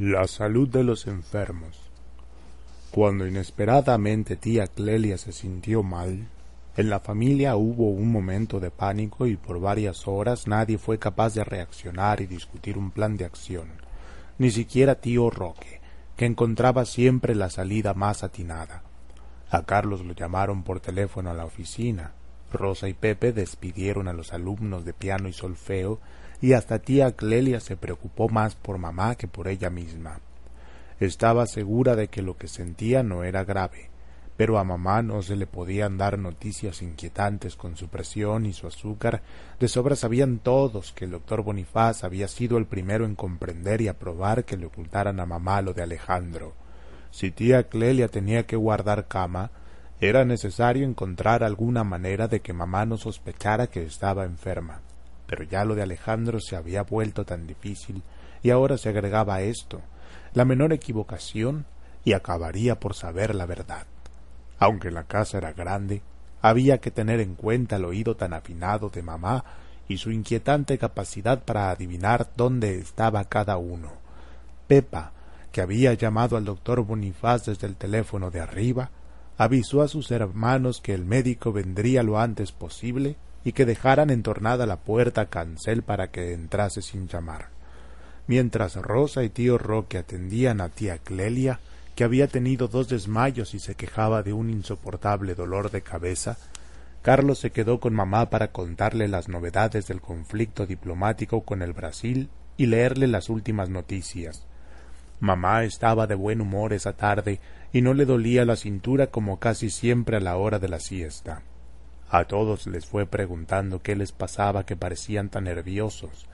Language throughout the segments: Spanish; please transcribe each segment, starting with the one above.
La salud de los enfermos. Cuando inesperadamente tía Clelia se sintió mal, en la familia hubo un momento de pánico y por varias horas nadie fue capaz de reaccionar y discutir un plan de acción, ni siquiera tío Roque, que encontraba siempre la salida más atinada. A Carlos lo llamaron por teléfono a la oficina. Rosa y Pepe despidieron a los alumnos de piano y solfeo y hasta tía Clelia se preocupó más por mamá que por ella misma. Estaba segura de que lo que sentía no era grave, pero a mamá no se le podían dar noticias inquietantes con su presión y su azúcar. De sobra sabían todos que el doctor Bonifaz había sido el primero en comprender y aprobar que le ocultaran a mamá lo de Alejandro. Si tía Clelia tenía que guardar cama, era necesario encontrar alguna manera de que mamá no sospechara que estaba enferma pero ya lo de Alejandro se había vuelto tan difícil y ahora se agregaba esto, la menor equivocación y acabaría por saber la verdad. Aunque la casa era grande, había que tener en cuenta el oído tan afinado de mamá y su inquietante capacidad para adivinar dónde estaba cada uno. Pepa, que había llamado al doctor Bonifaz desde el teléfono de arriba, avisó a sus hermanos que el médico vendría lo antes posible y que dejaran entornada la puerta cancel para que entrase sin llamar. Mientras Rosa y tío Roque atendían a tía Clelia, que había tenido dos desmayos y se quejaba de un insoportable dolor de cabeza, Carlos se quedó con mamá para contarle las novedades del conflicto diplomático con el Brasil y leerle las últimas noticias. Mamá estaba de buen humor esa tarde y no le dolía la cintura como casi siempre a la hora de la siesta. A todos les fue preguntando qué les pasaba que parecían tan nerviosos,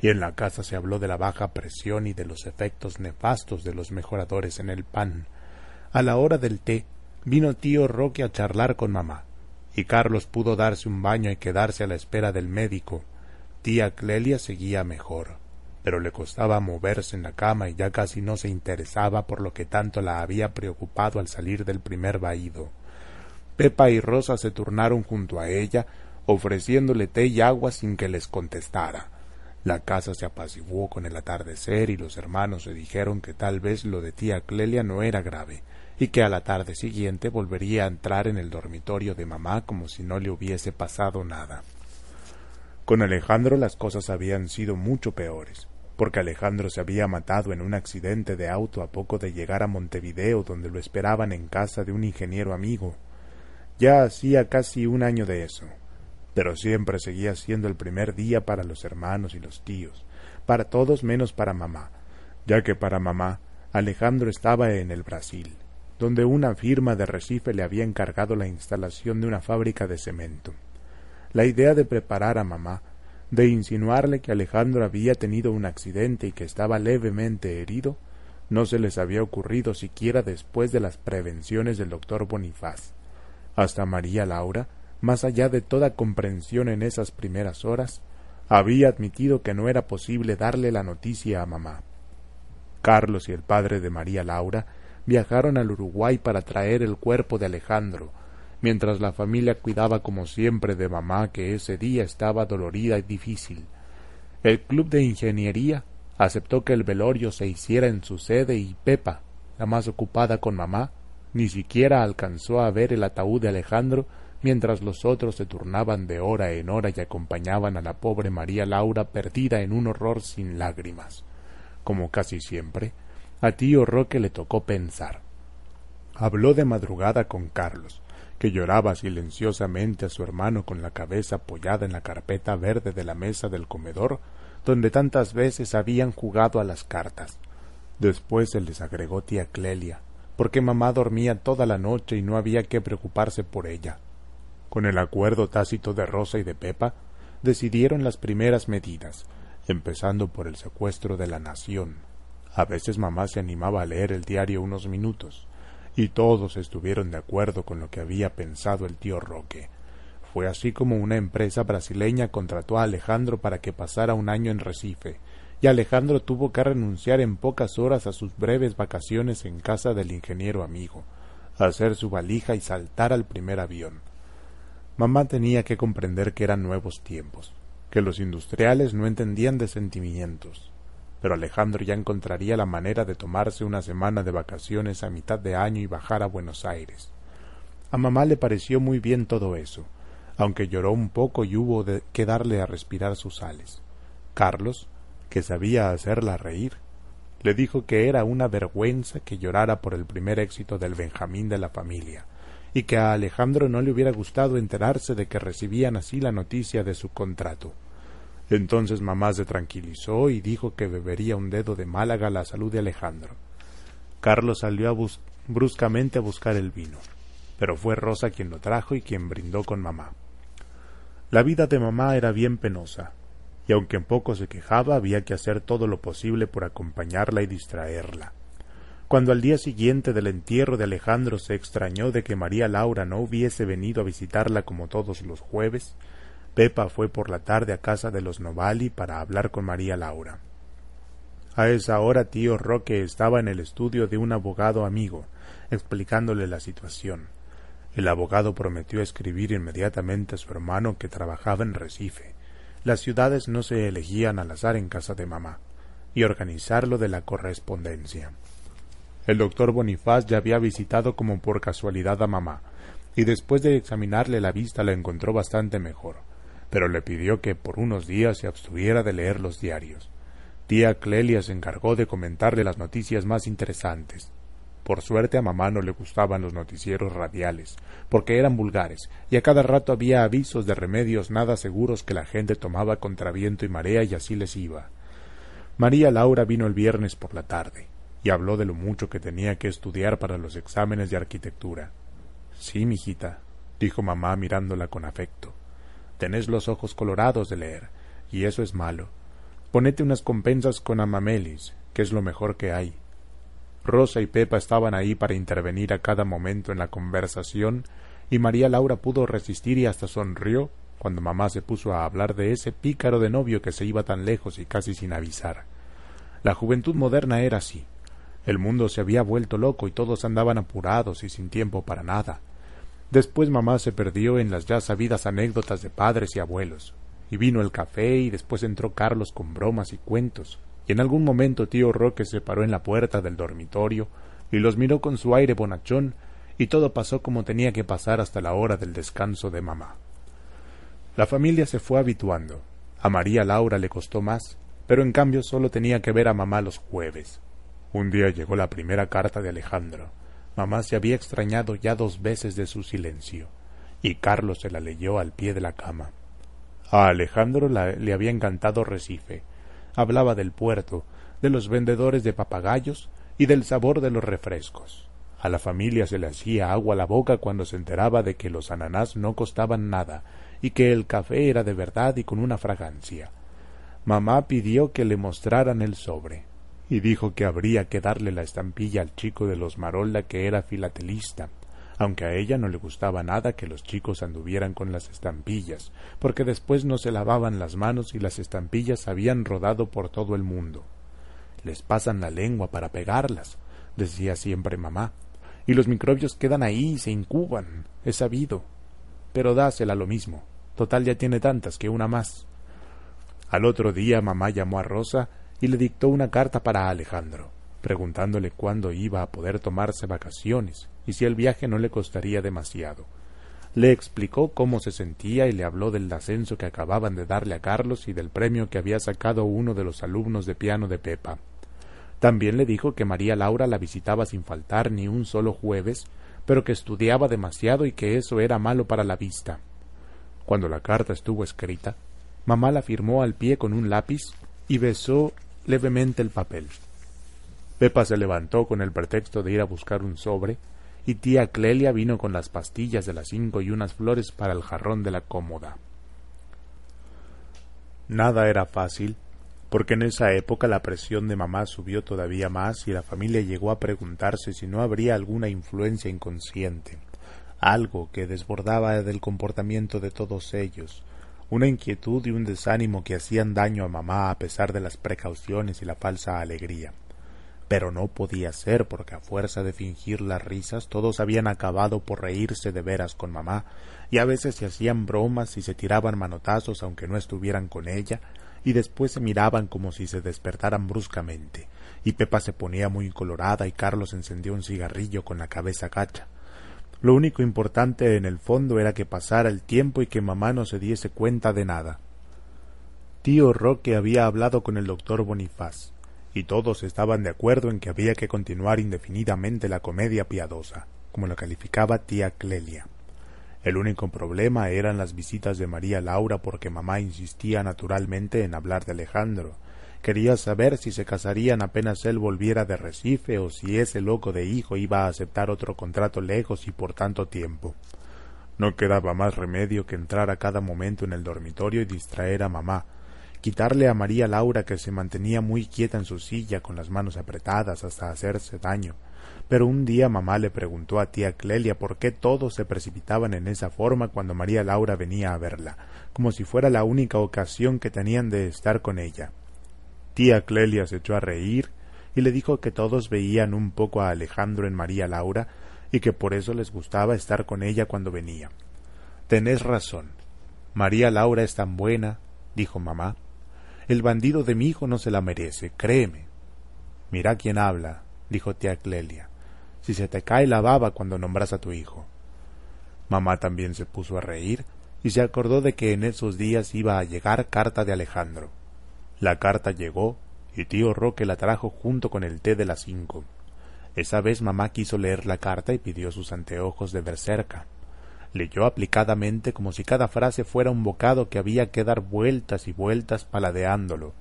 y en la casa se habló de la baja presión y de los efectos nefastos de los mejoradores en el pan. A la hora del té vino tío Roque a charlar con mamá, y Carlos pudo darse un baño y quedarse a la espera del médico. Tía Clelia seguía mejor, pero le costaba moverse en la cama y ya casi no se interesaba por lo que tanto la había preocupado al salir del primer vaído. Pepa y Rosa se turnaron junto a ella, ofreciéndole té y agua sin que les contestara. La casa se apaciguó con el atardecer y los hermanos se dijeron que tal vez lo de tía Clelia no era grave y que a la tarde siguiente volvería a entrar en el dormitorio de mamá como si no le hubiese pasado nada. Con Alejandro las cosas habían sido mucho peores, porque Alejandro se había matado en un accidente de auto a poco de llegar a Montevideo donde lo esperaban en casa de un ingeniero amigo. Ya hacía casi un año de eso, pero siempre seguía siendo el primer día para los hermanos y los tíos, para todos menos para mamá, ya que para mamá Alejandro estaba en el Brasil, donde una firma de Recife le había encargado la instalación de una fábrica de cemento. La idea de preparar a mamá, de insinuarle que Alejandro había tenido un accidente y que estaba levemente herido, no se les había ocurrido siquiera después de las prevenciones del doctor Bonifaz. Hasta María Laura, más allá de toda comprensión en esas primeras horas, había admitido que no era posible darle la noticia a mamá. Carlos y el padre de María Laura viajaron al Uruguay para traer el cuerpo de Alejandro, mientras la familia cuidaba como siempre de mamá que ese día estaba dolorida y difícil. El club de ingeniería aceptó que el velorio se hiciera en su sede y Pepa, la más ocupada con mamá, ni siquiera alcanzó a ver el ataúd de Alejandro mientras los otros se turnaban de hora en hora y acompañaban a la pobre María Laura perdida en un horror sin lágrimas. Como casi siempre, a tío Roque le tocó pensar. Habló de madrugada con Carlos, que lloraba silenciosamente a su hermano con la cabeza apoyada en la carpeta verde de la mesa del comedor, donde tantas veces habían jugado a las cartas. Después se les agregó tía Clelia, porque mamá dormía toda la noche y no había que preocuparse por ella. Con el acuerdo tácito de Rosa y de Pepa, decidieron las primeras medidas, empezando por el secuestro de la nación. A veces mamá se animaba a leer el diario unos minutos, y todos estuvieron de acuerdo con lo que había pensado el tío Roque. Fue así como una empresa brasileña contrató a Alejandro para que pasara un año en Recife, y Alejandro tuvo que renunciar en pocas horas a sus breves vacaciones en casa del ingeniero amigo, hacer su valija y saltar al primer avión. Mamá tenía que comprender que eran nuevos tiempos, que los industriales no entendían de sentimientos, pero Alejandro ya encontraría la manera de tomarse una semana de vacaciones a mitad de año y bajar a Buenos Aires. A mamá le pareció muy bien todo eso, aunque lloró un poco y hubo que darle a respirar sus sales. Carlos, que sabía hacerla reír, le dijo que era una vergüenza que llorara por el primer éxito del Benjamín de la familia, y que a Alejandro no le hubiera gustado enterarse de que recibían así la noticia de su contrato. Entonces mamá se tranquilizó y dijo que bebería un dedo de Málaga la salud de Alejandro. Carlos salió bruscamente a buscar el vino, pero fue Rosa quien lo trajo y quien brindó con mamá. La vida de mamá era bien penosa, y aunque en poco se quejaba, había que hacer todo lo posible por acompañarla y distraerla. Cuando al día siguiente del entierro de Alejandro se extrañó de que María Laura no hubiese venido a visitarla como todos los jueves, Pepa fue por la tarde a casa de los Novali para hablar con María Laura. A esa hora tío Roque estaba en el estudio de un abogado amigo, explicándole la situación. El abogado prometió escribir inmediatamente a su hermano que trabajaba en Recife. Las ciudades no se elegían al azar en casa de mamá, y organizarlo de la correspondencia. El doctor Bonifaz ya había visitado como por casualidad a mamá, y después de examinarle la vista la encontró bastante mejor, pero le pidió que por unos días se abstuviera de leer los diarios. Tía Clelia se encargó de comentarle las noticias más interesantes. Por suerte a mamá no le gustaban los noticieros radiales, porque eran vulgares, y a cada rato había avisos de remedios nada seguros que la gente tomaba contra viento y marea y así les iba. María Laura vino el viernes por la tarde y habló de lo mucho que tenía que estudiar para los exámenes de arquitectura. Sí, mijita, dijo mamá mirándola con afecto. Tenés los ojos colorados de leer, y eso es malo. Ponete unas compensas con amamelis, que es lo mejor que hay. Rosa y Pepa estaban ahí para intervenir a cada momento en la conversación, y María Laura pudo resistir y hasta sonrió cuando mamá se puso a hablar de ese pícaro de novio que se iba tan lejos y casi sin avisar. La juventud moderna era así. El mundo se había vuelto loco y todos andaban apurados y sin tiempo para nada. Después mamá se perdió en las ya sabidas anécdotas de padres y abuelos, y vino el café y después entró Carlos con bromas y cuentos, y en algún momento tío Roque se paró en la puerta del dormitorio y los miró con su aire bonachón, y todo pasó como tenía que pasar hasta la hora del descanso de mamá. La familia se fue habituando. A María Laura le costó más, pero en cambio solo tenía que ver a mamá los jueves. Un día llegó la primera carta de Alejandro. Mamá se había extrañado ya dos veces de su silencio, y Carlos se la leyó al pie de la cama. A Alejandro le había encantado Recife. Hablaba del puerto, de los vendedores de papagayos y del sabor de los refrescos. A la familia se le hacía agua a la boca cuando se enteraba de que los ananás no costaban nada y que el café era de verdad y con una fragancia. Mamá pidió que le mostraran el sobre y dijo que habría que darle la estampilla al chico de los Marolda que era filatelista, aunque a ella no le gustaba nada que los chicos anduvieran con las estampillas, porque después no se lavaban las manos y las estampillas habían rodado por todo el mundo. Les pasan la lengua para pegarlas, decía siempre mamá, y los microbios quedan ahí y se incuban, es sabido. Pero dásela lo mismo, total ya tiene tantas que una más. Al otro día mamá llamó a Rosa y le dictó una carta para Alejandro, preguntándole cuándo iba a poder tomarse vacaciones y si el viaje no le costaría demasiado. Le explicó cómo se sentía y le habló del ascenso que acababan de darle a Carlos y del premio que había sacado uno de los alumnos de piano de Pepa. También le dijo que María Laura la visitaba sin faltar ni un solo jueves, pero que estudiaba demasiado y que eso era malo para la vista. Cuando la carta estuvo escrita, mamá la firmó al pie con un lápiz y besó levemente el papel. Pepa se levantó con el pretexto de ir a buscar un sobre, y tía Clelia vino con las pastillas de las cinco y unas flores para el jarrón de la cómoda. Nada era fácil porque en esa época la presión de mamá subió todavía más y la familia llegó a preguntarse si no habría alguna influencia inconsciente, algo que desbordaba del comportamiento de todos ellos, una inquietud y un desánimo que hacían daño a mamá a pesar de las precauciones y la falsa alegría. Pero no podía ser porque a fuerza de fingir las risas todos habían acabado por reírse de veras con mamá, y a veces se hacían bromas y se tiraban manotazos aunque no estuvieran con ella, y después se miraban como si se despertaran bruscamente, y Pepa se ponía muy colorada y Carlos encendió un cigarrillo con la cabeza gacha. Lo único importante en el fondo era que pasara el tiempo y que mamá no se diese cuenta de nada. Tío Roque había hablado con el doctor Bonifaz, y todos estaban de acuerdo en que había que continuar indefinidamente la comedia piadosa, como la calificaba tía Clelia. El único problema eran las visitas de María Laura porque mamá insistía naturalmente en hablar de Alejandro. Quería saber si se casarían apenas él volviera de Recife o si ese loco de hijo iba a aceptar otro contrato lejos y por tanto tiempo. No quedaba más remedio que entrar a cada momento en el dormitorio y distraer a mamá, quitarle a María Laura que se mantenía muy quieta en su silla con las manos apretadas hasta hacerse daño, pero un día mamá le preguntó a tía Clelia por qué todos se precipitaban en esa forma cuando María Laura venía a verla, como si fuera la única ocasión que tenían de estar con ella. Tía Clelia se echó a reír y le dijo que todos veían un poco a Alejandro en María Laura y que por eso les gustaba estar con ella cuando venía. Tenés razón. María Laura es tan buena, dijo mamá. El bandido de mi hijo no se la merece, créeme. Mira quién habla, dijo tía Clelia si se te cae la baba cuando nombras a tu hijo. Mamá también se puso a reír y se acordó de que en esos días iba a llegar carta de Alejandro. La carta llegó y tío Roque la trajo junto con el té de las cinco. Esa vez mamá quiso leer la carta y pidió sus anteojos de ver cerca. Leyó aplicadamente como si cada frase fuera un bocado que había que dar vueltas y vueltas paladeándolo.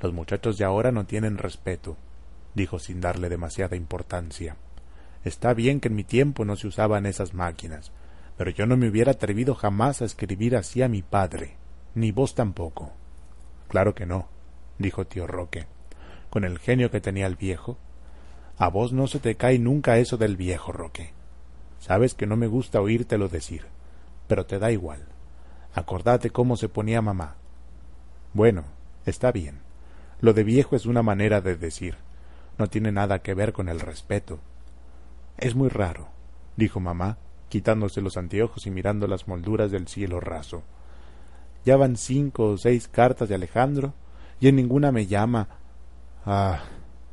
Los muchachos de ahora no tienen respeto, dijo sin darle demasiada importancia. Está bien que en mi tiempo no se usaban esas máquinas, pero yo no me hubiera atrevido jamás a escribir así a mi padre, ni vos tampoco. Claro que no, dijo tío Roque, con el genio que tenía el viejo. A vos no se te cae nunca eso del viejo, Roque. Sabes que no me gusta oírtelo decir, pero te da igual. Acordate cómo se ponía mamá. Bueno, está bien. Lo de viejo es una manera de decir. No tiene nada que ver con el respeto. Es muy raro, dijo mamá, quitándose los anteojos y mirando las molduras del cielo raso. Ya van cinco o seis cartas de Alejandro y en ninguna me llama. Ah,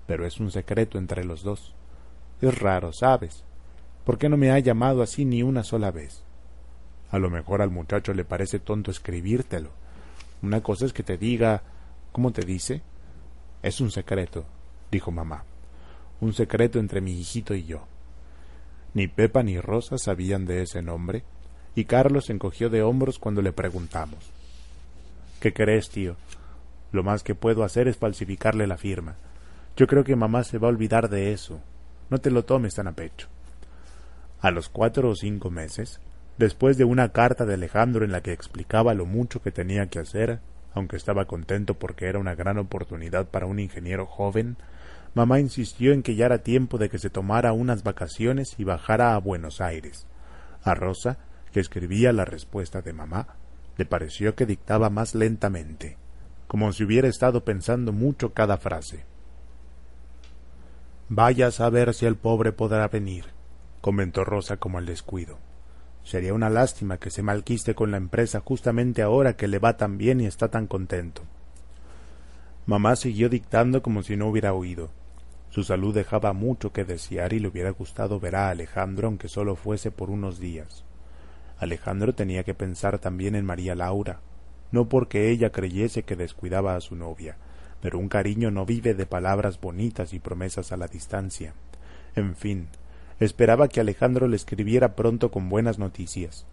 pero es un secreto entre los dos. Es raro, ¿sabes? ¿Por qué no me ha llamado así ni una sola vez? A lo mejor al muchacho le parece tonto escribírtelo. Una cosa es que te diga. ¿Cómo te dice? Es un secreto, dijo mamá. Un secreto entre mi hijito y yo. Ni Pepa ni Rosa sabían de ese nombre, y Carlos se encogió de hombros cuando le preguntamos. ¿Qué crees, tío? Lo más que puedo hacer es falsificarle la firma. Yo creo que mamá se va a olvidar de eso. No te lo tomes tan a pecho. A los cuatro o cinco meses, después de una carta de Alejandro en la que explicaba lo mucho que tenía que hacer, aunque estaba contento porque era una gran oportunidad para un ingeniero joven, mamá insistió en que ya era tiempo de que se tomara unas vacaciones y bajara a Buenos Aires. A Rosa, que escribía la respuesta de mamá, le pareció que dictaba más lentamente, como si hubiera estado pensando mucho cada frase. Vaya a saber si el pobre podrá venir, comentó Rosa como al descuido. Sería una lástima que se malquiste con la empresa justamente ahora que le va tan bien y está tan contento. Mamá siguió dictando como si no hubiera oído. Su salud dejaba mucho que desear y le hubiera gustado ver a Alejandro aunque solo fuese por unos días. Alejandro tenía que pensar también en María Laura, no porque ella creyese que descuidaba a su novia, pero un cariño no vive de palabras bonitas y promesas a la distancia. En fin, esperaba que Alejandro le escribiera pronto con buenas noticias.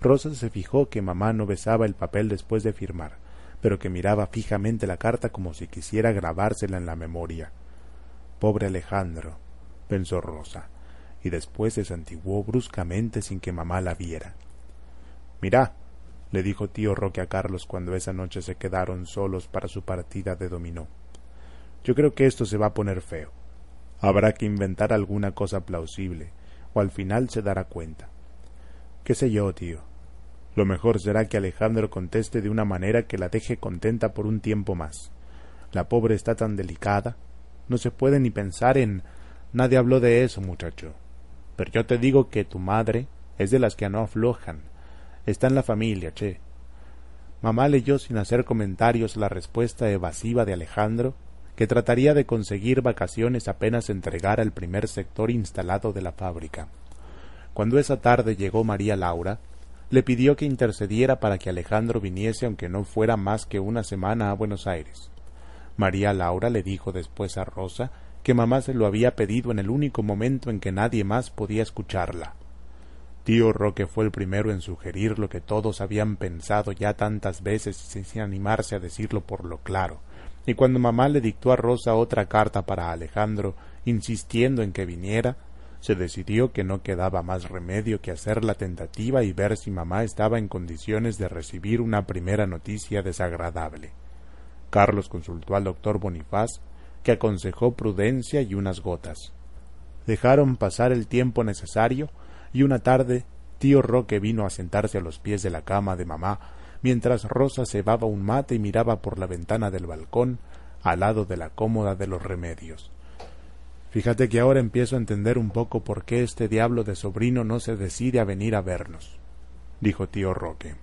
Rosa se fijó que mamá no besaba el papel después de firmar, pero que miraba fijamente la carta como si quisiera grabársela en la memoria. Pobre Alejandro, pensó Rosa, y después se santiguó bruscamente sin que mamá la viera. Mirá, le dijo tío Roque a Carlos cuando esa noche se quedaron solos para su partida de dominó. Yo creo que esto se va a poner feo. Habrá que inventar alguna cosa plausible, o al final se dará cuenta. ¿Qué sé yo, tío? Lo mejor será que Alejandro conteste de una manera que la deje contenta por un tiempo más. La pobre está tan delicada. No se puede ni pensar en. Nadie habló de eso, muchacho. Pero yo te digo que tu madre es de las que no aflojan. Está en la familia, che. Mamá leyó sin hacer comentarios la respuesta evasiva de Alejandro, que trataría de conseguir vacaciones apenas entregara el primer sector instalado de la fábrica. Cuando esa tarde llegó María Laura, le pidió que intercediera para que Alejandro viniese aunque no fuera más que una semana a Buenos Aires. María Laura le dijo después a Rosa que mamá se lo había pedido en el único momento en que nadie más podía escucharla. Tío Roque fue el primero en sugerir lo que todos habían pensado ya tantas veces sin animarse a decirlo por lo claro, y cuando mamá le dictó a Rosa otra carta para Alejandro, insistiendo en que viniera, se decidió que no quedaba más remedio que hacer la tentativa y ver si mamá estaba en condiciones de recibir una primera noticia desagradable. Carlos consultó al doctor Bonifaz, que aconsejó prudencia y unas gotas. Dejaron pasar el tiempo necesario y una tarde tío Roque vino a sentarse a los pies de la cama de mamá mientras Rosa cebaba un mate y miraba por la ventana del balcón al lado de la cómoda de los remedios. Fíjate que ahora empiezo a entender un poco por qué este diablo de sobrino no se decide a venir a vernos, dijo tío Roque.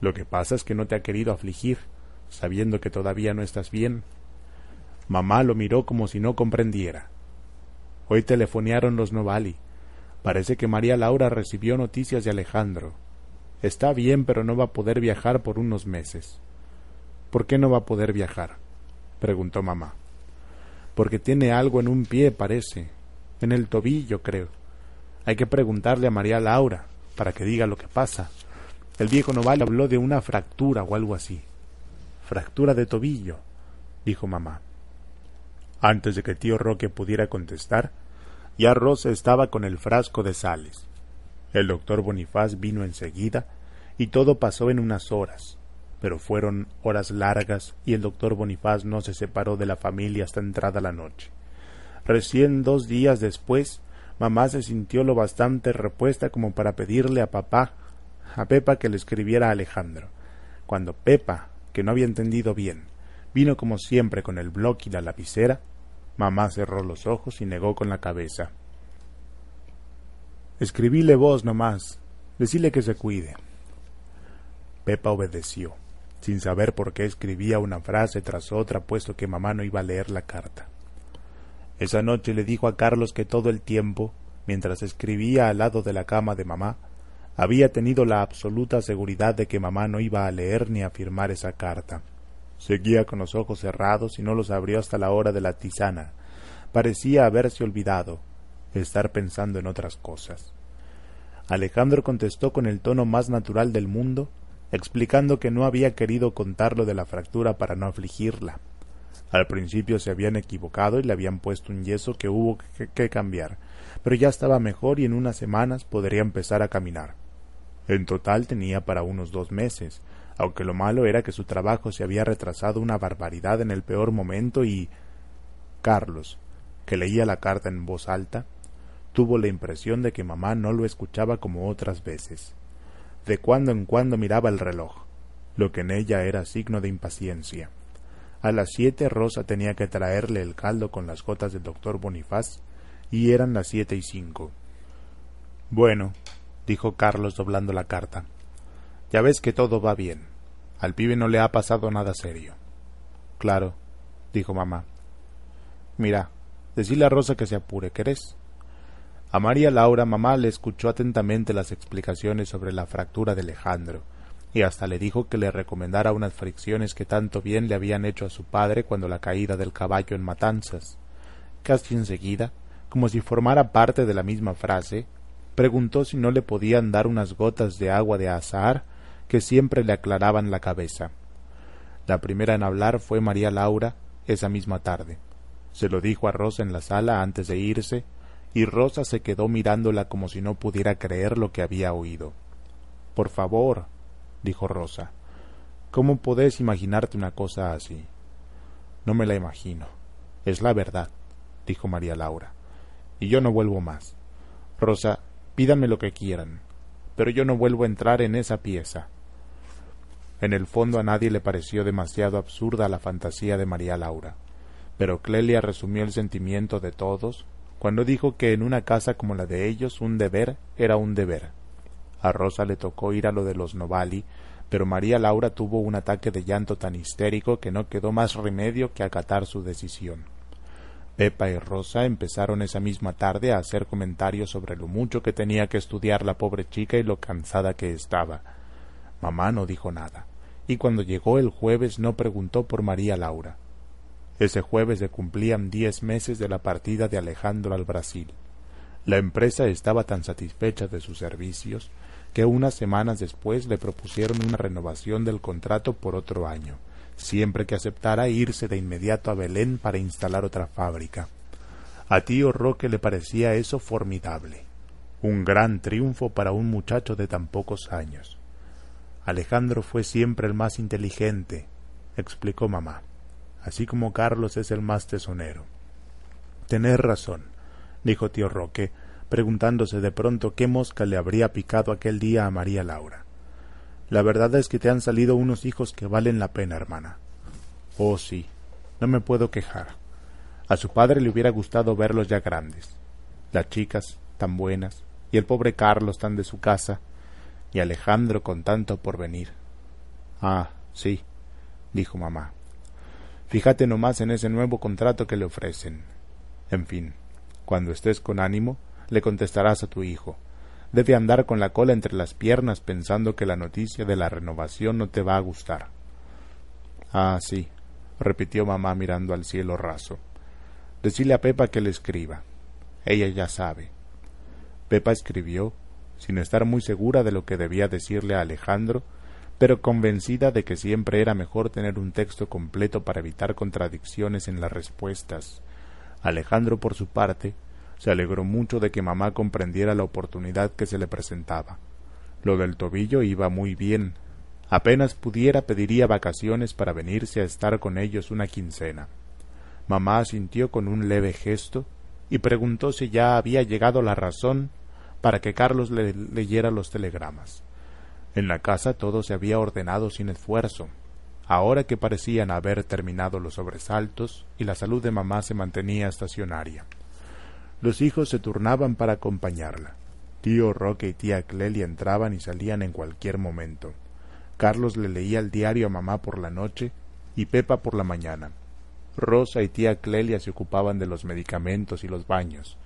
Lo que pasa es que no te ha querido afligir, sabiendo que todavía no estás bien. Mamá lo miró como si no comprendiera. Hoy telefonearon los Novali. Parece que María Laura recibió noticias de Alejandro. Está bien, pero no va a poder viajar por unos meses. ¿Por qué no va a poder viajar? preguntó mamá. Porque tiene algo en un pie, parece. En el tobillo, creo. Hay que preguntarle a María Laura, para que diga lo que pasa. El viejo Noval habló de una fractura o algo así fractura de tobillo, dijo mamá. Antes de que tío Roque pudiera contestar, ya Rosa estaba con el frasco de sales. El doctor Bonifaz vino enseguida y todo pasó en unas horas, pero fueron horas largas y el doctor Bonifaz no se separó de la familia hasta entrada la noche. Recién dos días después, mamá se sintió lo bastante repuesta como para pedirle a papá, a Pepa que le escribiera a Alejandro. Cuando Pepa que no había entendido bien, vino como siempre con el bloc y la lapicera, mamá cerró los ojos y negó con la cabeza. Escribíle vos nomás, decíle que se cuide. Pepa obedeció, sin saber por qué escribía una frase tras otra, puesto que mamá no iba a leer la carta. Esa noche le dijo a Carlos que todo el tiempo, mientras escribía al lado de la cama de mamá, había tenido la absoluta seguridad de que mamá no iba a leer ni a firmar esa carta. Seguía con los ojos cerrados y no los abrió hasta la hora de la tisana. Parecía haberse olvidado, estar pensando en otras cosas. Alejandro contestó con el tono más natural del mundo, explicando que no había querido contarlo de la fractura para no afligirla. Al principio se habían equivocado y le habían puesto un yeso que hubo que, cambiar, pero ya estaba mejor y en unas semanas podría empezar a caminar. En total tenía para unos dos meses, aunque lo malo era que su trabajo se había retrasado una barbaridad en el peor momento y Carlos, que leía la carta en voz alta, tuvo la impresión de que mamá no lo escuchaba como otras veces. De cuando en cuando miraba el reloj, lo que en ella era signo de impaciencia. A las siete Rosa tenía que traerle el caldo con las gotas del doctor Bonifaz, y eran las siete y cinco. Bueno, dijo Carlos doblando la carta. Ya ves que todo va bien. Al pibe no le ha pasado nada serio. Claro, dijo mamá. Mira, decile a Rosa que se apure, ¿querés? A María Laura mamá le escuchó atentamente las explicaciones sobre la fractura de Alejandro, y hasta le dijo que le recomendara unas fricciones que tanto bien le habían hecho a su padre cuando la caída del caballo en Matanzas. Casi enseguida, como si formara parte de la misma frase, preguntó si no le podían dar unas gotas de agua de azahar que siempre le aclaraban la cabeza. La primera en hablar fue María Laura esa misma tarde. Se lo dijo a Rosa en la sala antes de irse, y Rosa se quedó mirándola como si no pudiera creer lo que había oído. Por favor, dijo Rosa. ¿Cómo podés imaginarte una cosa así? No me la imagino. Es la verdad, dijo María Laura. Y yo no vuelvo más. Rosa, pídanme lo que quieran, pero yo no vuelvo a entrar en esa pieza. En el fondo a nadie le pareció demasiado absurda la fantasía de María Laura, pero Clelia resumió el sentimiento de todos cuando dijo que en una casa como la de ellos un deber era un deber. A Rosa le tocó ir a lo de los Novali pero María Laura tuvo un ataque de llanto tan histérico que no quedó más remedio que acatar su decisión. Pepa y Rosa empezaron esa misma tarde a hacer comentarios sobre lo mucho que tenía que estudiar la pobre chica y lo cansada que estaba. Mamá no dijo nada, y cuando llegó el jueves no preguntó por María Laura. Ese jueves se cumplían diez meses de la partida de Alejandro al Brasil. La empresa estaba tan satisfecha de sus servicios que unas semanas después le propusieron una renovación del contrato por otro año, siempre que aceptara irse de inmediato a Belén para instalar otra fábrica. A tío Roque le parecía eso formidable, un gran triunfo para un muchacho de tan pocos años. Alejandro fue siempre el más inteligente, explicó mamá, así como Carlos es el más tesonero. Tenés razón, dijo tío Roque, preguntándose de pronto qué mosca le habría picado aquel día a María Laura. La verdad es que te han salido unos hijos que valen la pena, hermana. Oh, sí, no me puedo quejar. A su padre le hubiera gustado verlos ya grandes. Las chicas tan buenas, y el pobre Carlos tan de su casa, y Alejandro con tanto por venir. Ah, sí, dijo mamá. Fíjate nomás en ese nuevo contrato que le ofrecen. En fin, cuando estés con ánimo, le contestarás a tu hijo. Debe andar con la cola entre las piernas pensando que la noticia de la renovación no te va a gustar. Ah, sí, repitió mamá mirando al cielo raso. Decile a Pepa que le escriba. Ella ya sabe. Pepa escribió, sin estar muy segura de lo que debía decirle a Alejandro, pero convencida de que siempre era mejor tener un texto completo para evitar contradicciones en las respuestas. Alejandro, por su parte, se alegró mucho de que mamá comprendiera la oportunidad que se le presentaba. Lo del tobillo iba muy bien. Apenas pudiera pediría vacaciones para venirse a estar con ellos una quincena. Mamá asintió con un leve gesto y preguntó si ya había llegado la razón para que Carlos le leyera los telegramas. En la casa todo se había ordenado sin esfuerzo. Ahora que parecían haber terminado los sobresaltos y la salud de mamá se mantenía estacionaria. Los hijos se turnaban para acompañarla. Tío Roque y tía Clelia entraban y salían en cualquier momento. Carlos le leía el diario a mamá por la noche y Pepa por la mañana. Rosa y tía Clelia se ocupaban de los medicamentos y los baños.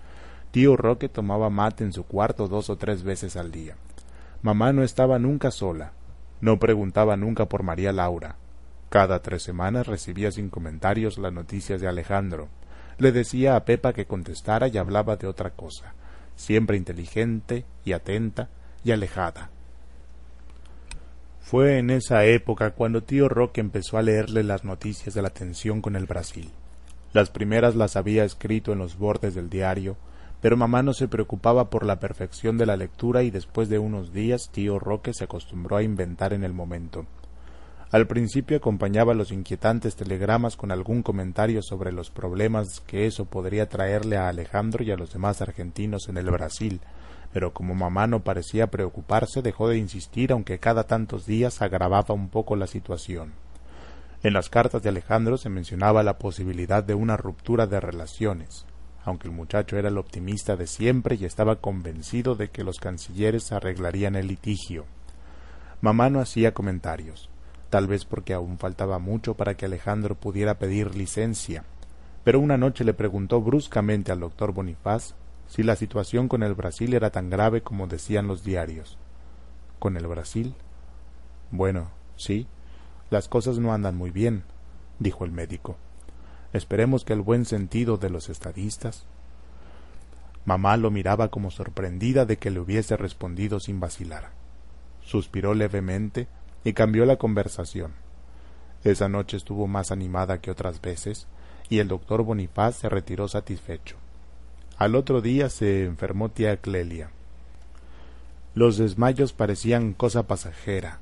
Tío Roque tomaba mate en su cuarto dos o tres veces al día. Mamá no estaba nunca sola. No preguntaba nunca por María Laura. Cada tres semanas recibía sin comentarios las noticias de Alejandro le decía a Pepa que contestara y hablaba de otra cosa, siempre inteligente y atenta y alejada. Fue en esa época cuando tío Roque empezó a leerle las noticias de la tensión con el Brasil. Las primeras las había escrito en los bordes del diario, pero mamá no se preocupaba por la perfección de la lectura y después de unos días tío Roque se acostumbró a inventar en el momento. Al principio acompañaba los inquietantes telegramas con algún comentario sobre los problemas que eso podría traerle a Alejandro y a los demás argentinos en el Brasil, pero como mamá no parecía preocuparse, dejó de insistir, aunque cada tantos días agravaba un poco la situación. En las cartas de Alejandro se mencionaba la posibilidad de una ruptura de relaciones, aunque el muchacho era el optimista de siempre y estaba convencido de que los cancilleres arreglarían el litigio. Mamá no hacía comentarios tal vez porque aún faltaba mucho para que Alejandro pudiera pedir licencia, pero una noche le preguntó bruscamente al doctor Bonifaz si la situación con el Brasil era tan grave como decían los diarios. ¿Con el Brasil? Bueno, sí, las cosas no andan muy bien, dijo el médico. Esperemos que el buen sentido de los estadistas. Mamá lo miraba como sorprendida de que le hubiese respondido sin vacilar. Suspiró levemente y cambió la conversación. Esa noche estuvo más animada que otras veces, y el doctor Bonifaz se retiró satisfecho. Al otro día se enfermó tía Clelia. Los desmayos parecían cosa pasajera,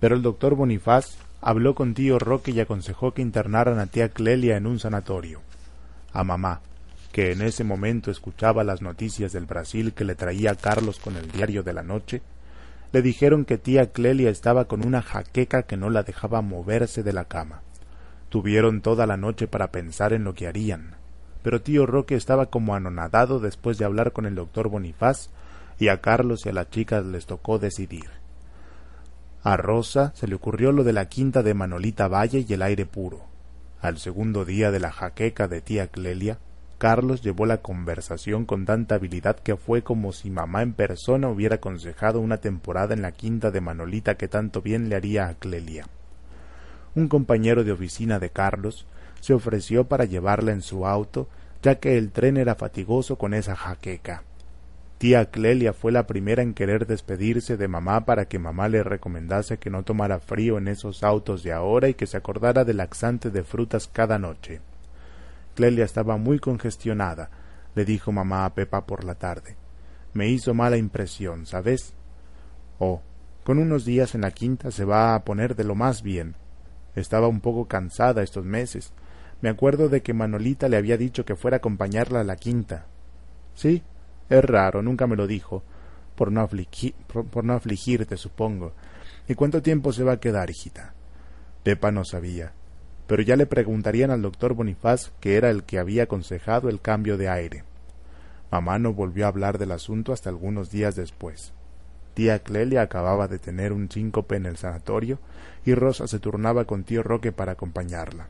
Pero el doctor Bonifaz habló con tío Roque y aconsejó que internaran a tía Clelia en un sanatorio. A mamá, que en ese momento escuchaba las noticias del Brasil que le traía Carlos con el diario de la noche, le dijeron que tía Clelia estaba con una jaqueca que no la dejaba moverse de la cama. Tuvieron toda la noche para pensar en lo que harían, pero tío Roque estaba como anonadado después de hablar con el doctor Bonifaz, y a Carlos y a las chicas les tocó decidir. A Rosa se le ocurrió lo de la quinta de Manolita Valle y el aire puro. Al segundo día de la jaqueca de tía Clelia, Carlos llevó la conversación con tanta habilidad que fue como si mamá en persona hubiera aconsejado una temporada en la quinta de Manolita que tanto bien le haría a Clelia. Un compañero de oficina de Carlos se ofreció para llevarla en su auto, ya que el tren era fatigoso con esa jaqueca. Tía Clelia fue la primera en querer despedirse de mamá para que mamá le recomendase que no tomara frío en esos autos de ahora y que se acordara del laxante de frutas cada noche. Clelia estaba muy congestionada, le dijo mamá a Pepa por la tarde. Me hizo mala impresión, ¿sabes? Oh, con unos días en la quinta se va a poner de lo más bien. Estaba un poco cansada estos meses. Me acuerdo de que Manolita le había dicho que fuera a acompañarla a la quinta. Sí, es raro, nunca me lo dijo. Por no, por, no afligirte, supongo. ¿Y cuánto tiempo se va a quedar, hijita? Pepa no sabía, pero ya le preguntarían al doctor Bonifaz, que era el que había aconsejado el cambio de aire. Mamá no volvió a hablar del asunto hasta algunos días después. Tía Clelia acababa de tener un síncope en el sanatorio y Rosa se turnaba con tío Roque para acompañarla.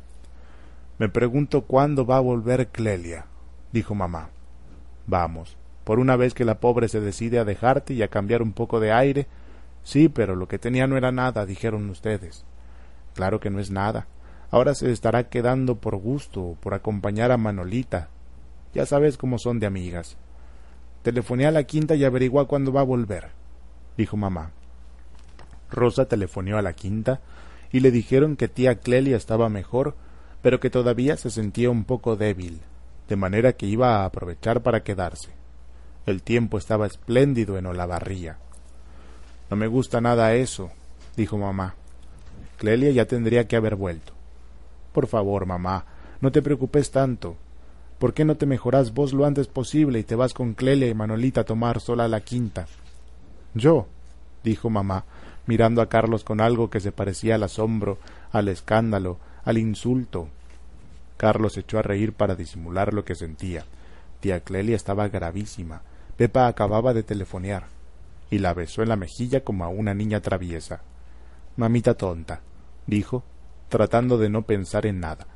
Me pregunto cuándo va a volver Clelia, dijo mamá. Vamos, por una vez que la pobre se decide a dejarte y a cambiar un poco de aire. Sí, pero lo que tenía no era nada, dijeron ustedes. Claro que no es nada. Ahora se estará quedando por gusto, por acompañar a Manolita. Ya sabes cómo son de amigas. Telefoné a la quinta y averigua cuándo va a volver, dijo mamá. Rosa telefoneó a la quinta y le dijeron que tía Clelia estaba mejor, pero que todavía se sentía un poco débil, de manera que iba a aprovechar para quedarse. El tiempo estaba espléndido en Olavarría. No me gusta nada eso, dijo mamá. Clelia ya tendría que haber vuelto. Por favor, mamá, no te preocupes tanto. ¿Por qué no te mejoras vos lo antes posible y te vas con Clelia y Manolita a tomar sola la quinta? Yo, dijo mamá, mirando a Carlos con algo que se parecía al asombro, al escándalo, al insulto. Carlos echó a reír para disimular lo que sentía. Tía Clelia estaba gravísima. Pepa acababa de telefonear y la besó en la mejilla como a una niña traviesa. Mamita tonta, dijo, tratando de no pensar en nada.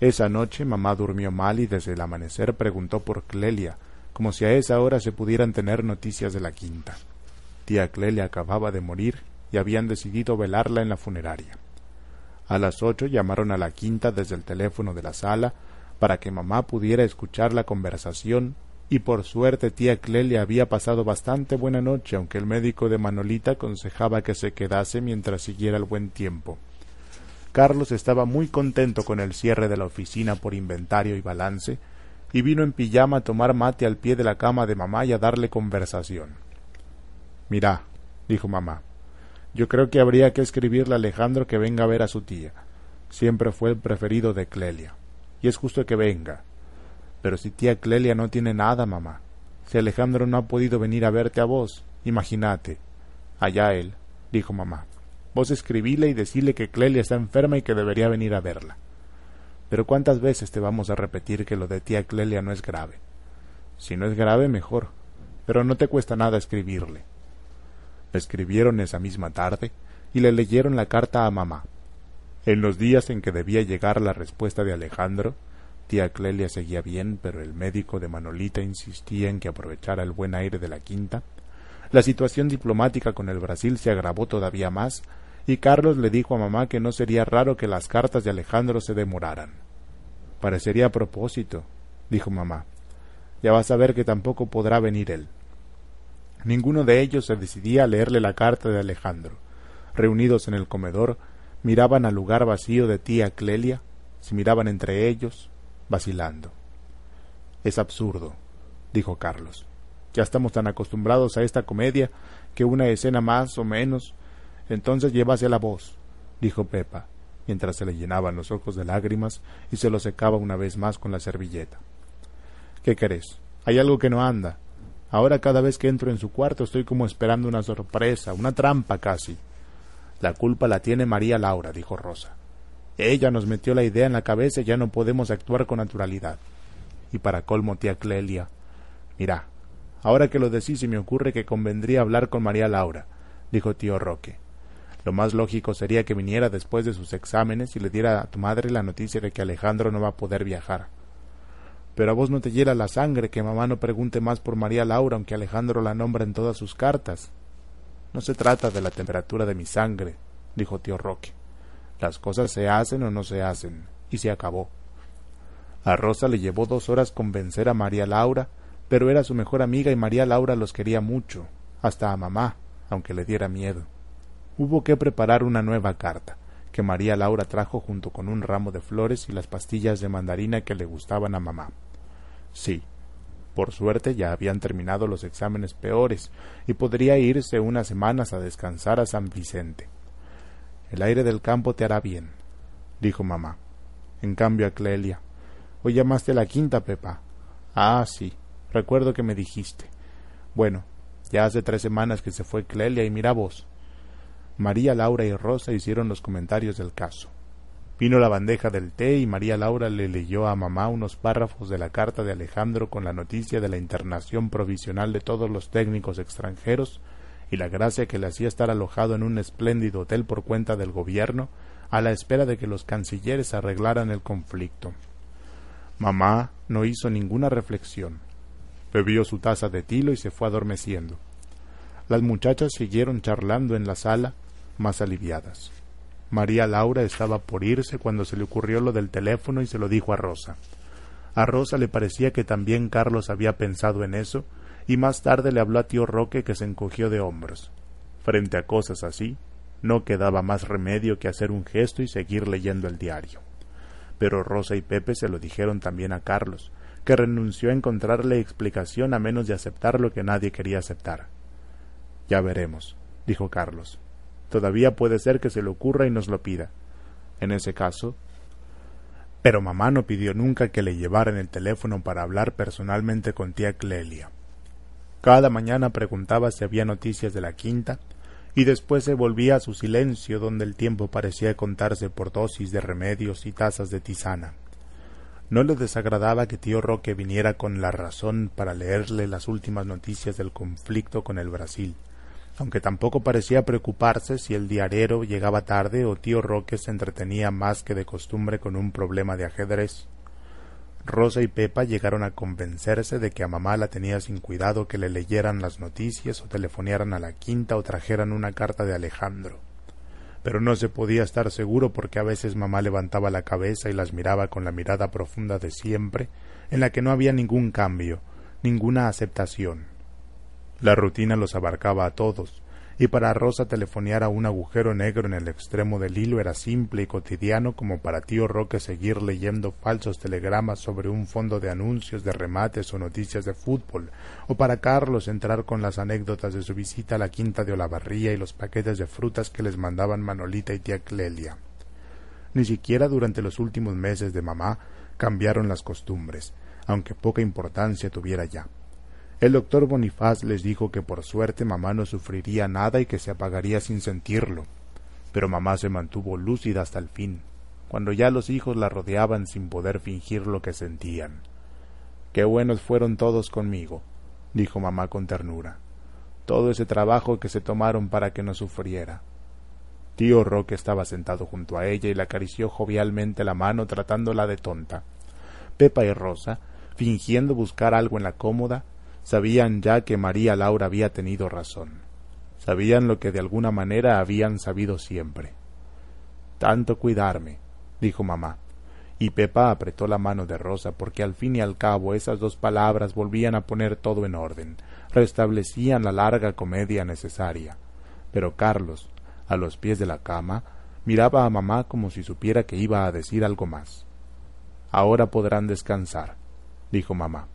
Esa noche mamá durmió mal y desde el amanecer preguntó por Clelia, como si a esa hora se pudieran tener noticias de la quinta. Tía Clelia acababa de morir y habían decidido velarla en la funeraria. A las ocho llamaron a la quinta desde el teléfono de la sala para que mamá pudiera escuchar la conversación y por suerte tía Clelia había pasado bastante buena noche, aunque el médico de Manolita aconsejaba que se quedase mientras siguiera el buen tiempo. Carlos estaba muy contento con el cierre de la oficina por inventario y balance, y vino en pijama a tomar mate al pie de la cama de mamá y a darle conversación. Mirá, dijo mamá, yo creo que habría que escribirle a Alejandro que venga a ver a su tía. Siempre fue el preferido de Clelia, y es justo que venga. Pero si tía Clelia no tiene nada, mamá. Si Alejandro no ha podido venir a verte a vos, imagínate. Allá él, dijo mamá. Vos escribíle y decile que Clelia está enferma y que debería venir a verla. Pero cuántas veces te vamos a repetir que lo de tía Clelia no es grave. Si no es grave, mejor. Pero no te cuesta nada escribirle. Le escribieron esa misma tarde y le leyeron la carta a mamá. En los días en que debía llegar la respuesta de Alejandro, Tía Clelia seguía bien, pero el médico de Manolita insistía en que aprovechara el buen aire de la quinta. La situación diplomática con el Brasil se agravó todavía más, y Carlos le dijo a mamá que no sería raro que las cartas de Alejandro se demoraran. Parecería a propósito, dijo mamá. Ya vas a ver que tampoco podrá venir él. Ninguno de ellos se decidía a leerle la carta de Alejandro. Reunidos en el comedor, miraban al lugar vacío de tía Clelia, se miraban entre ellos, vacilando. Es absurdo, dijo Carlos. Ya estamos tan acostumbrados a esta comedia que una escena más o menos Entonces llévase la voz, dijo Pepa, mientras se le llenaban los ojos de lágrimas y se los secaba una vez más con la servilleta. ¿Qué querés? Hay algo que no anda. Ahora cada vez que entro en su cuarto estoy como esperando una sorpresa, una trampa casi. La culpa la tiene María Laura, dijo Rosa. Ella nos metió la idea en la cabeza y ya no podemos actuar con naturalidad. Y para colmo, tía Clelia. Mira, ahora que lo decís se me ocurre que convendría hablar con María Laura, dijo tío Roque. Lo más lógico sería que viniera después de sus exámenes y le diera a tu madre la noticia de que Alejandro no va a poder viajar. Pero a vos no te hiela la sangre que mamá no pregunte más por María Laura aunque Alejandro la nombra en todas sus cartas. No se trata de la temperatura de mi sangre, dijo tío Roque. Las cosas se hacen o no se hacen, y se acabó. A Rosa le llevó dos horas convencer a María Laura, pero era su mejor amiga y María Laura los quería mucho, hasta a mamá, aunque le diera miedo. Hubo que preparar una nueva carta, que María Laura trajo junto con un ramo de flores y las pastillas de mandarina que le gustaban a mamá. Sí, por suerte ya habían terminado los exámenes peores y podría irse unas semanas a descansar a San Vicente. El aire del campo te hará bien, dijo mamá. En cambio a Clelia. Hoy llamaste a la quinta, Pepa. Ah, sí, recuerdo que me dijiste. Bueno, ya hace tres semanas que se fue Clelia y mira vos. María Laura y Rosa hicieron los comentarios del caso. Vino la bandeja del té y María Laura le leyó a mamá unos párrafos de la carta de Alejandro con la noticia de la internación provisional de todos los técnicos extranjeros y la gracia que le hacía estar alojado en un espléndido hotel por cuenta del gobierno a la espera de que los cancilleres arreglaran el conflicto. Mamá no hizo ninguna reflexión. Bebió su taza de tilo y se fue adormeciendo. Las muchachas siguieron charlando en la sala, más aliviadas. María Laura estaba por irse cuando se le ocurrió lo del teléfono y se lo dijo a Rosa. A Rosa le parecía que también Carlos había pensado en eso y más tarde le habló a tío Roque que se encogió de hombros. Frente a cosas así, no quedaba más remedio que hacer un gesto y seguir leyendo el diario. Pero Rosa y Pepe se lo dijeron también a Carlos, que renunció a encontrarle explicación a menos de aceptar lo que nadie quería aceptar. Ya veremos, dijo Carlos. Todavía puede ser que se le ocurra y nos lo pida. En ese caso. Pero mamá no pidió nunca que le llevaran el teléfono para hablar personalmente con tía Clelia. Cada mañana preguntaba si había noticias de la quinta, y después se volvía a su silencio donde el tiempo parecía contarse por dosis de remedios y tazas de tisana. No le desagradaba que tío Roque viniera con la razón para leerle las últimas noticias del conflicto con el Brasil, aunque tampoco parecía preocuparse si el diarero llegaba tarde o tío Roque se entretenía más que de costumbre con un problema de ajedrez. Rosa y Pepa llegaron a convencerse de que a mamá la tenía sin cuidado que le leyeran las noticias o telefonearan a la quinta o trajeran una carta de Alejandro. Pero no se podía estar seguro porque a veces mamá levantaba la cabeza y las miraba con la mirada profunda de siempre, en la que no había ningún cambio, ninguna aceptación. La rutina los abarcaba a todos, y para Rosa telefonear a un agujero negro en el extremo del hilo era simple y cotidiano como para tío Roque seguir leyendo falsos telegramas sobre un fondo de anuncios de remates o noticias de fútbol, o para Carlos entrar con las anécdotas de su visita a la quinta de Olavarría y los paquetes de frutas que les mandaban Manolita y tía Clelia. Ni siquiera durante los últimos meses de mamá cambiaron las costumbres, aunque poca importancia tuviera ya. El doctor Bonifaz les dijo que por suerte mamá no sufriría nada y que se apagaría sin sentirlo. Pero mamá se mantuvo lúcida hasta el fin, cuando ya los hijos la rodeaban sin poder fingir lo que sentían. Qué buenos fueron todos conmigo, dijo mamá con ternura. Todo ese trabajo que se tomaron para que no sufriera. Tío Roque estaba sentado junto a ella y le acarició jovialmente la mano tratándola de tonta. Pepa y Rosa, fingiendo buscar algo en la cómoda, Sabían ya que María Laura había tenido razón. Sabían lo que de alguna manera habían sabido siempre. Tanto cuidarme, dijo mamá. Y Pepa apretó la mano de Rosa porque al fin y al cabo esas dos palabras volvían a poner todo en orden, restablecían la larga comedia necesaria. Pero Carlos, a los pies de la cama, miraba a mamá como si supiera que iba a decir algo más. Ahora podrán descansar, dijo mamá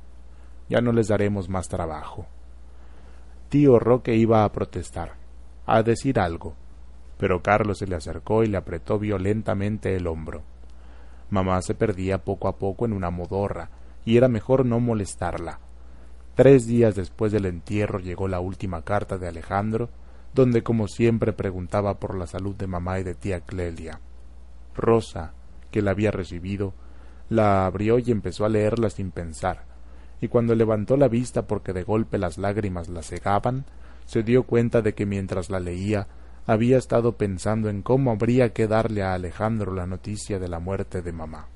ya no les daremos más trabajo. Tío Roque iba a protestar, a decir algo, pero Carlos se le acercó y le apretó violentamente el hombro. Mamá se perdía poco a poco en una modorra, y era mejor no molestarla. Tres días después del entierro llegó la última carta de Alejandro, donde como siempre preguntaba por la salud de mamá y de tía Clelia. Rosa, que la había recibido, la abrió y empezó a leerla sin pensar, y cuando levantó la vista porque de golpe las lágrimas la cegaban, se dio cuenta de que mientras la leía había estado pensando en cómo habría que darle a Alejandro la noticia de la muerte de mamá.